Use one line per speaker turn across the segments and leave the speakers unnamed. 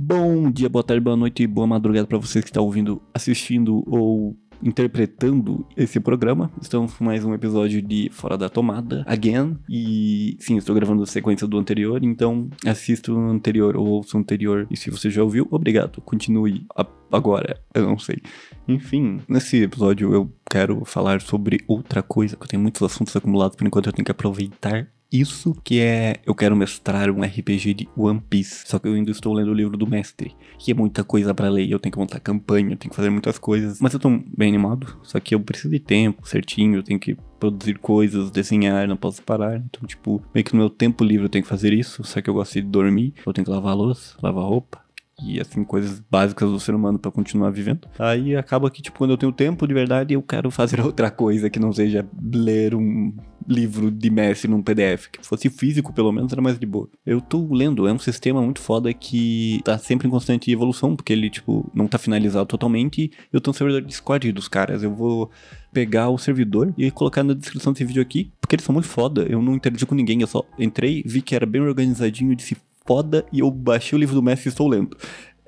Bom dia, boa tarde, boa noite e boa madrugada para vocês que estão ouvindo, assistindo ou interpretando esse programa. Estamos com mais um episódio de Fora da Tomada, again. E sim, estou gravando a sequência do anterior, então assista o anterior ou ouça o anterior. E se você já ouviu, obrigado. Continue agora, eu não sei. Enfim, nesse episódio eu quero falar sobre outra coisa, que eu tenho muitos assuntos acumulados por enquanto eu tenho que aproveitar isso que é eu quero mestrar um RPG de One Piece. Só que eu ainda estou lendo o livro do mestre, que é muita coisa para ler, eu tenho que montar campanha, eu tenho que fazer muitas coisas, mas eu tô bem animado, só que eu preciso de tempo certinho, eu tenho que produzir coisas, desenhar, não posso parar. Então, tipo, meio que no meu tempo livre eu tenho que fazer isso, só que eu gosto de dormir, eu tenho que lavar louça, lavar roupa, e assim, coisas básicas do ser humano para continuar vivendo. Aí acaba que, tipo, quando eu tenho tempo de verdade, eu quero fazer outra coisa que não seja ler um livro de mestre num PDF. Que fosse físico, pelo menos, era mais de boa. Eu tô lendo, é um sistema muito foda que tá sempre em constante evolução, porque ele, tipo, não tá finalizado totalmente. Eu tô no servidor Discord dos caras. Eu vou pegar o servidor e colocar na descrição desse vídeo aqui, porque eles são muito foda. Eu não interagi com ninguém, eu só entrei, vi que era bem organizadinho, disse foda e eu baixei o livro do mestre e estou lendo.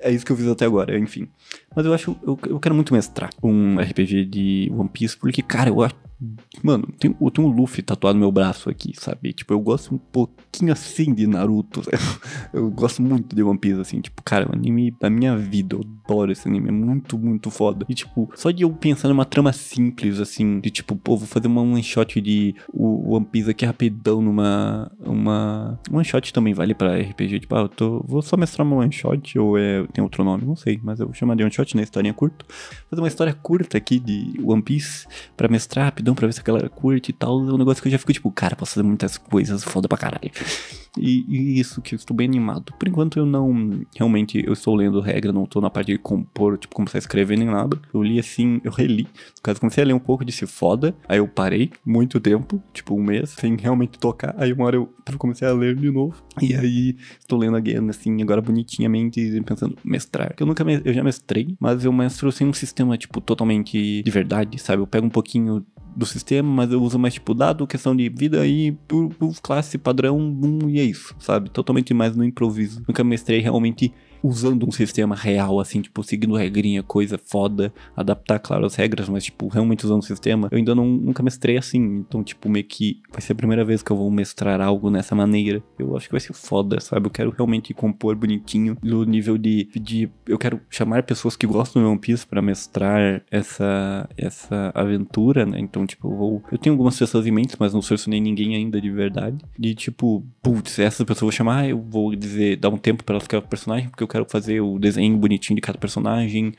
É isso que eu fiz até agora, enfim. Mas eu acho, eu, eu quero muito mestrar um RPG de One Piece, porque, cara, eu acho Mano, tem, eu tenho um Luffy tatuado no meu braço aqui, sabe? Tipo, eu gosto um pouquinho assim de Naruto. Eu gosto muito de One Piece, assim. Tipo, cara, o anime da minha vida. Eu adoro esse anime. É muito, muito foda. E, tipo, só de eu pensar numa trama simples, assim, de tipo, pô, vou fazer uma one shot de o One Piece aqui rapidão numa. Uma. One shot também vale pra RPG. Tipo, ah, eu tô. Vou só mestrar uma one shot, ou é. Tem outro nome, não sei. Mas eu vou chamar de one shot, né? Historinha curta. Fazer uma história curta aqui de One Piece pra mestrar rapidão pra ver se a galera curte e tal. É um negócio que eu já fico tipo, cara, posso fazer muitas coisas foda pra caralho. E, e, isso que eu estou bem animado. Por enquanto eu não. Realmente eu estou lendo regra, não estou na parte de compor, tipo, começar a escrever nem nada. Eu li assim, eu reli. No caso, comecei a ler um pouco, disse foda. Aí eu parei muito tempo, tipo um mês, sem realmente tocar. Aí uma hora eu comecei a ler de novo. E aí estou lendo again, assim, agora bonitinhamente, pensando, mestrar. Eu nunca me, eu já mestrei, mas eu mestro sem um sistema, tipo, totalmente de verdade, sabe? Eu pego um pouquinho do sistema, mas eu uso mais tipo dado, questão de vida e classe padrão, um, e é isso, sabe? Totalmente mais no improviso. Nunca mestrei realmente usando um sistema real, assim, tipo, seguindo regrinha, coisa foda, adaptar, claro, as regras, mas, tipo, realmente usando o sistema, eu ainda não, nunca mestrei assim, então, tipo, meio que vai ser a primeira vez que eu vou mestrar algo nessa maneira. Eu acho que vai ser foda, sabe? Eu quero realmente compor bonitinho, no nível de, de eu quero chamar pessoas que gostam do One Piece pra mestrar essa, essa aventura, né? Então, tipo, eu vou, eu tenho algumas pessoas em mente, mas não selecionei ninguém ainda de verdade, de, tipo, putz, essa pessoa eu vou chamar, eu vou dizer, dar um tempo pra ela ficar o personagem, porque eu quero fazer o desenho bonitinho de cada personagem,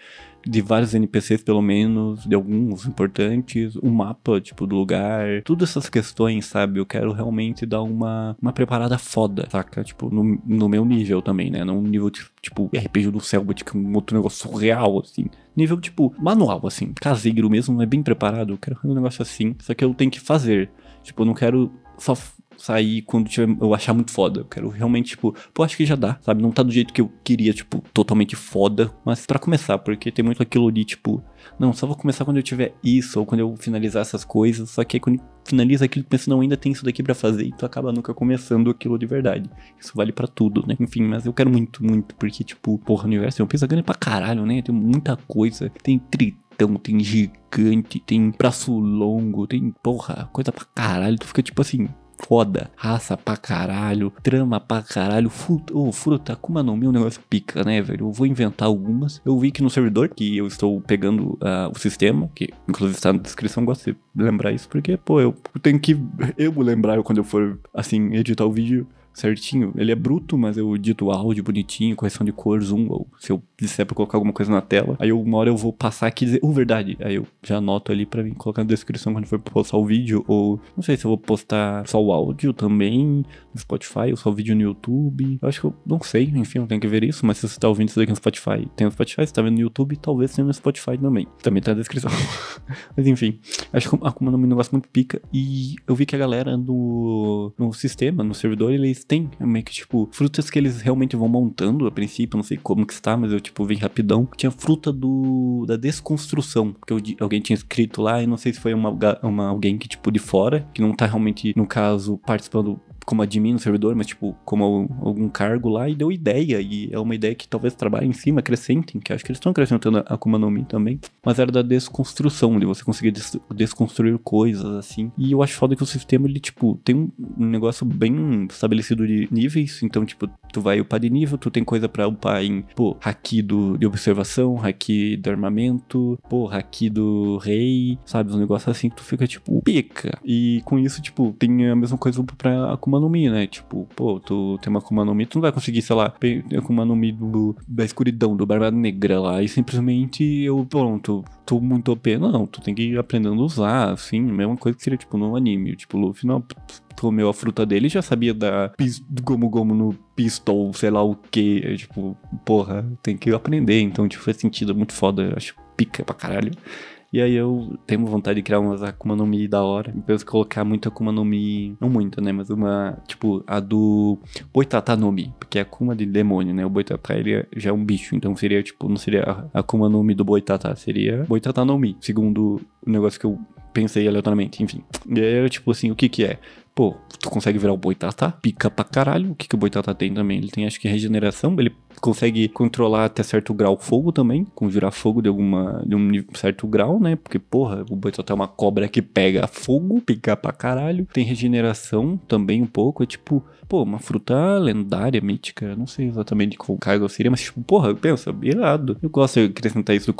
de vários NPCs pelo menos, de alguns importantes, um mapa, tipo, do lugar, todas essas questões, sabe? Eu quero realmente dar uma, uma preparada foda, saca? Tipo, no, no meu nível também, né? Não nível, tipo, RPG do Selbit, que é um outro negócio surreal, assim. Nível, tipo, manual, assim, caseiro mesmo, é bem preparado. Eu quero fazer um negócio assim, só que eu tenho que fazer. Tipo, eu não quero só sair quando tiver, eu achar muito foda. Eu quero realmente, tipo, pô, acho que já dá, sabe? Não tá do jeito que eu queria, tipo, totalmente foda. Mas para começar, porque tem muito aquilo de, tipo, não, só vou começar quando eu tiver isso, ou quando eu finalizar essas coisas. Só que aí quando finaliza aquilo, pensa, não, ainda tem isso daqui para fazer, e tu acaba nunca começando aquilo de verdade. Isso vale para tudo, né? Enfim, mas eu quero muito, muito, porque, tipo, porra, o universo é um peso grande pra caralho, né? Tem muita coisa. Tem tritão, tem gigante, tem braço longo, tem, porra, coisa pra caralho. Tu fica tipo assim, foda, raça pra caralho, trama pra caralho, fruta, oh, fruta, como não, meu negócio pica, né, velho? Eu vou inventar algumas. Eu vi que no servidor, que eu estou pegando uh, o sistema, que inclusive está na descrição, gosto de lembrar isso, porque, pô, eu tenho que eu lembrar quando eu for, assim, editar o vídeo certinho. Ele é bruto, mas eu dito áudio bonitinho, correção de cor, zoom, ou se eu disser pra colocar alguma coisa na tela, aí uma hora eu vou passar aqui e dizer, oh, verdade. Aí eu já anoto ali pra mim colocar na descrição quando for postar o vídeo, ou não sei se eu vou postar só o áudio também no Spotify, ou só o vídeo no YouTube. Eu acho que eu não sei, enfim, eu tenho que ver isso, mas se você tá ouvindo isso daqui no Spotify, tem no Spotify, se tá vendo no YouTube, talvez tenha no Spotify também. Também tá na descrição. mas enfim, acho que a Akuma no Mi é um negócio muito pica, e eu vi que a galera no, no sistema, no servidor, eles tem meio que, tipo, frutas que eles realmente vão montando a princípio, não sei como que está, mas eu, tipo, vi rapidão. Tinha fruta do da desconstrução, que alguém tinha escrito lá, e não sei se foi uma, uma alguém que, tipo, de fora, que não tá realmente, no caso, participando como admin no servidor, mas tipo, como algum cargo lá e deu ideia. E é uma ideia que talvez trabalhe em cima, acrescentem, que acho que eles estão acrescentando a Akuma no Mi também. Mas era da desconstrução, de você conseguir des desconstruir coisas, assim. E eu acho foda que o sistema, ele, tipo, tem um, negócio bem estabelecido de níveis. Então, tipo, tu vai upar de nível, tu tem coisa pra upar em, pô, haki do, de observação, haki do armamento, pô, haki do rei, sabe? Um negócio assim que tu fica, tipo, pica. E com isso, tipo, tem a mesma coisa pra Akuma no Mi, né? Tipo, pô, tu tem uma Akuma no Mi, tu não vai conseguir, sei lá, Akuma no Mi do, da escuridão, do Barba Negra lá, e simplesmente eu, pronto, tô muito OP. Não, tu tem que ir aprendendo a usar, assim, mesma coisa que seria, tipo, no anime. Tipo, Luffy não comeu a fruta dele já sabia da Gomu Gomu no pistol, sei lá o que. Tipo, porra, tem que aprender. Então, tipo, faz sentido, é muito foda. Eu acho pica pra caralho. E aí eu tenho vontade de criar umas Akuma no Mi da hora. Penso colocar muito Akuma no Mi. Não muito, né? Mas uma, tipo, a do Boitata no Mi. Porque é Akuma de demônio, né? O Boitata ele já é um bicho. Então seria, tipo, não seria Akuma no Mi do Boitata. Seria Boitata no Mi. Segundo o negócio que eu pensei aleatoriamente, enfim. E aí era tipo assim, o que que é? Pô, tu consegue virar o Boitatá, pica pra caralho. O que, que o Boitatá tem também? Ele tem, acho que, regeneração. Ele consegue controlar até certo grau fogo também. Conjurar fogo de alguma de um certo grau, né? Porque, porra, o Boitatá é uma cobra que pega fogo, pica pra caralho. Tem regeneração também um pouco. É tipo, pô, uma fruta lendária, mítica. Não sei exatamente qual cargo seria, mas, tipo, porra, pensa, irado. Eu gosto de acrescentar isso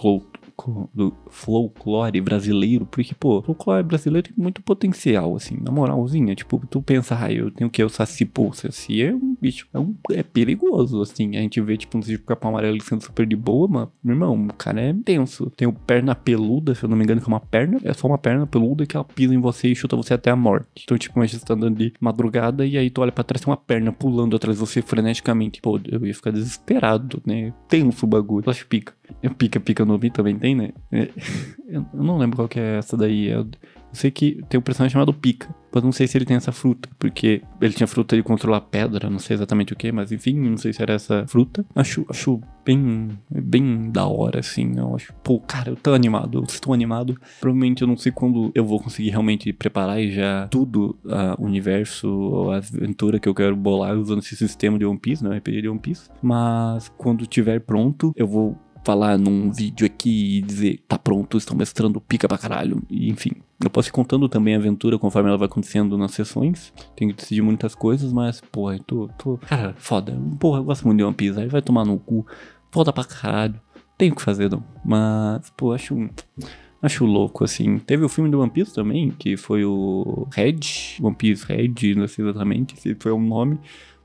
no do folclore brasileiro, porque, pô, folclore brasileiro tem muito potencial, assim, na moralzinha. Tipo, tu pensa, ah, eu tenho que o Saci, pô, o Saci é um bicho, é, um, é perigoso, assim. A gente vê, tipo, um tipo capão amarelo sendo super de boa, mas, meu irmão, o cara é tenso. Tem o perna peluda, se eu não me engano, que é uma perna, é só uma perna peluda que ela pisa em você e chuta você até a morte. Então, tipo, mas você tá andando de madrugada e aí tu olha pra trás, tem uma perna pulando atrás de você freneticamente. Pô, eu ia ficar desesperado, né? Tenso o bagulho. Eu acho pica. Pica, pica no também tem, né? É, eu não lembro qual que é essa daí. Eu sei que tem um personagem chamado Pica. Mas não sei se ele tem essa fruta. Porque ele tinha fruta de controlar pedra, não sei exatamente o que, mas enfim, não sei se era essa fruta. Acho, acho bem, bem da hora, assim. Eu acho, pô, cara, eu tô animado, eu estou animado. Provavelmente eu não sei quando eu vou conseguir realmente preparar e já tudo, o universo, a aventura que eu quero bolar usando esse sistema de One Piece, né? RPG de One Piece. Mas quando tiver pronto, eu vou falar num vídeo aqui e dizer, tá pronto, estão mestrando pica pra caralho. E, enfim, eu posso ir contando também a aventura conforme ela vai acontecendo nas sessões. Tenho que decidir muitas coisas, mas, porra, eu tô, tô. Cara, foda. Porra, eu gosto muito de One Piece. Aí vai tomar no cu. Foda pra caralho. Tenho que fazer, não. Mas, pô, acho. Acho louco, assim. Teve o filme do One Piece também, que foi o Red, One Piece Red, não sei exatamente se foi o nome.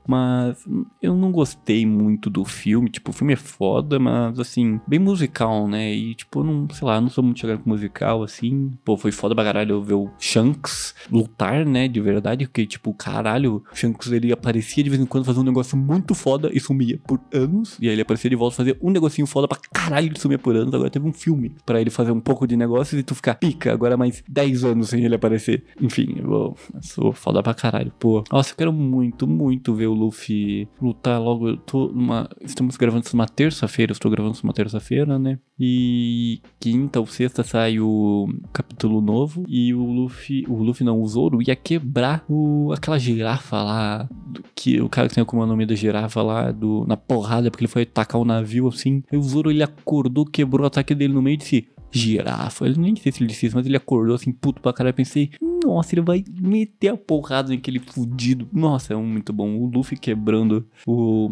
Mas eu não gostei muito do filme. Tipo, o filme é foda, mas assim, bem musical, né? E tipo, não, sei lá, não sou muito chegado com musical, assim. Pô, foi foda pra caralho ver o Shanks lutar, né? De verdade. Porque, tipo, caralho, o Shanks ele aparecia de vez em quando fazer um negócio muito foda e sumia por anos. E aí ele aparecia de volta fazer um negocinho foda pra caralho e sumia por anos. Agora teve um filme pra ele fazer um pouco de negócio e tu ficar pica. Agora mais 10 anos sem ele aparecer. Enfim, eu sou foda pra caralho. Pô, nossa, eu quero muito, muito ver o Luffy lutar logo. Eu tô numa, estamos gravando isso numa terça-feira, estou gravando isso numa terça-feira, né? E quinta ou sexta sai o capítulo novo. E o Luffy, o Luffy não, o Zoro ia quebrar o, aquela girafa lá. Que o cara que tem como nome da girafa lá do, na porrada, porque ele foi atacar o navio assim. E o Zoro ele acordou, quebrou o ataque dele no meio e disse: girafa. Ele nem sei se ele disse isso, mas ele acordou assim, puto pra caralho. Pensei, nossa, ele vai meter a porrada naquele fudido. Nossa, é um muito bom. O Luffy quebrando o.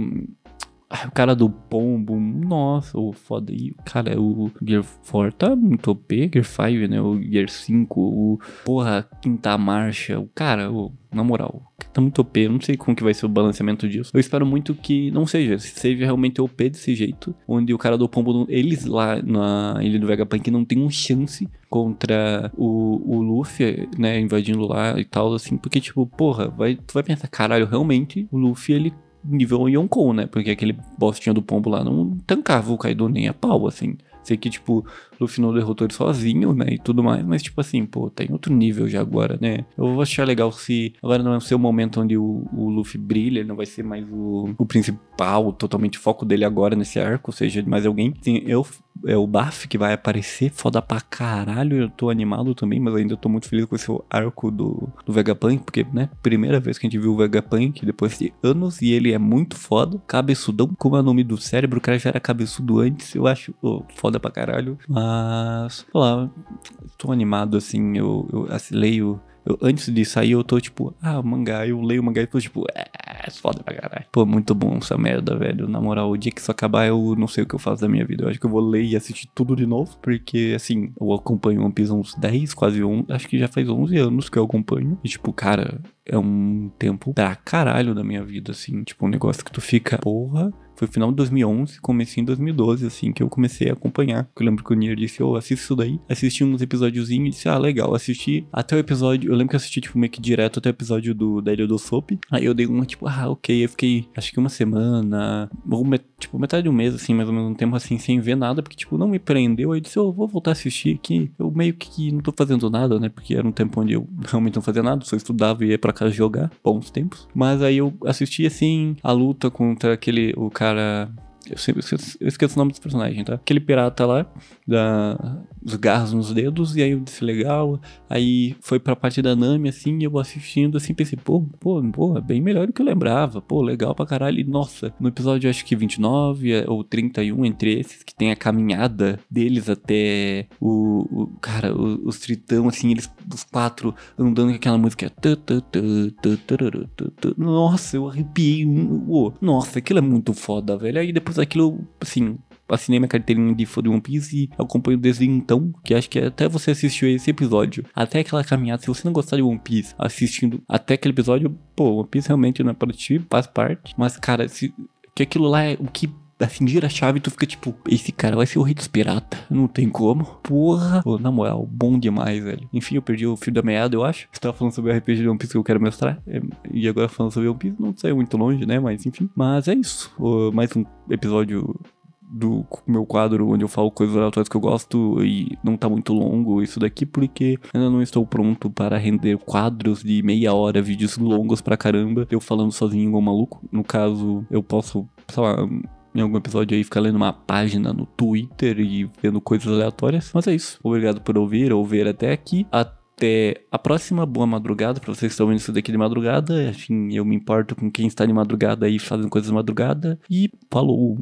O cara do pombo, nossa, o foda aí. Cara, o Gear 4 tá muito OP, Gear 5, né? O Gear 5, o. Porra, quinta marcha. O cara, o na moral. Tá muito OP, eu não sei como que vai ser o balanceamento disso. Eu espero muito que não seja, seja realmente OP desse jeito, onde o cara do pombo, eles lá na ilha do Vegapunk não tem um chance contra o, o Luffy, né, invadindo lá e tal, assim, porque tipo, porra, vai, tu vai pensar, caralho, realmente, o Luffy, ele nível Yonkou, né, porque aquele boss tinha do pombo lá não tancava o Kaido nem a pau, assim Sei que, tipo, Luffy não derrotou ele sozinho, né? E tudo mais, mas, tipo assim, pô, tem outro nível já agora, né? Eu vou achar legal se agora não é o seu momento onde o, o Luffy brilha, ele não vai ser mais o, o principal, totalmente foco dele agora nesse arco, ou seja, mais alguém. Sim, eu é o Baf que vai aparecer, foda pra caralho. Eu tô animado também, mas ainda tô muito feliz com esse arco do, do Vegapunk, porque, né, primeira vez que a gente viu o Vegapunk depois de anos e ele é muito foda. Cabeçudão, como é o nome do cérebro, o cara já era cabeçudo antes, eu acho oh, foda pra caralho. Mas, sei lá, tô animado assim, eu, eu assim, leio eu, antes de sair, eu tô tipo, ah, mangá. Eu leio o mangá e tô tipo, é, foda pra caralho. Pô, muito bom essa merda, velho. Na moral, o dia que isso acabar, eu não sei o que eu faço da minha vida. Eu acho que eu vou ler e assistir tudo de novo. Porque, assim, eu acompanho One Piece há uns 10, quase 11. Acho que já faz 11 anos que eu acompanho. E, tipo, cara, é um tempo pra caralho da minha vida, assim. Tipo, um negócio que tu fica, porra foi final de 2011, comecei em 2012, assim, que eu comecei a acompanhar. Eu lembro que o Nier disse, ô, oh, isso daí. Assisti uns episódiozinhos e disse, ah, legal, assisti até o episódio. Eu lembro que eu assisti, tipo, meio que direto até o episódio do, da Ilha do Soap. Aí eu dei uma, tipo, ah, ok. Eu fiquei, acho que uma semana, ou met, tipo, metade de um mês, assim, mais ou menos um tempo, assim, sem ver nada, porque, tipo, não me prendeu. Aí eu disse, ô, oh, vou voltar a assistir aqui. Eu meio que não tô fazendo nada, né? Porque era um tempo onde eu realmente não fazia nada, só estudava e ia pra casa jogar. Bons tempos. Mas aí eu assisti, assim, a luta contra aquele, o cara Hoşçakalın. Eu sempre esqueço, eu esqueço o nome dos personagens, tá? Aquele pirata lá, da, os garras nos dedos, e aí eu disse legal. Aí foi pra parte da Nami, assim, e eu assistindo, assim, pensei, pô, pô, pô, bem melhor do que eu lembrava. Pô, legal pra caralho. E, nossa, no episódio acho que 29 é, ou 31, entre esses, que tem a caminhada deles até o. o cara, os tritão, assim, eles, os quatro andando com aquela música. Nossa, eu arrepiei. Nossa, aquilo é muito foda, velho. Aí depois aquilo, assim, assinei minha carteirinha de fã de One Piece e acompanho desde então, que acho que até você assistiu esse episódio, até aquela caminhada, se você não gostar de One Piece, assistindo até aquele episódio, pô, One Piece realmente não é para ti, faz parte, mas cara, se, que aquilo lá é o que assim, gira a chave e tu fica tipo, esse cara vai ser o rei dos piratas. Não tem como. Porra. Pô, na moral, bom demais, velho. Enfim, eu perdi o fio da meada, eu acho. Você tava falando sobre o RPG de One Piece que eu quero mostrar. É, e agora falando sobre One Piece, não saiu muito longe, né? Mas enfim. Mas é isso. mais um episódio do meu quadro onde eu falo coisas aleatórias que eu gosto e não tá muito longo isso daqui porque ainda não estou pronto para render quadros de meia hora, vídeos longos pra caramba, eu falando sozinho igual maluco. No caso, eu posso, sei lá, em algum episódio aí ficar lendo uma página no Twitter e vendo coisas aleatórias. Mas é isso. Obrigado por ouvir ou ver até aqui. Até a próxima. Boa madrugada para vocês que estão vendo isso daqui de madrugada. Enfim, eu me importo com quem está de madrugada aí fazendo coisas de madrugada. E falou!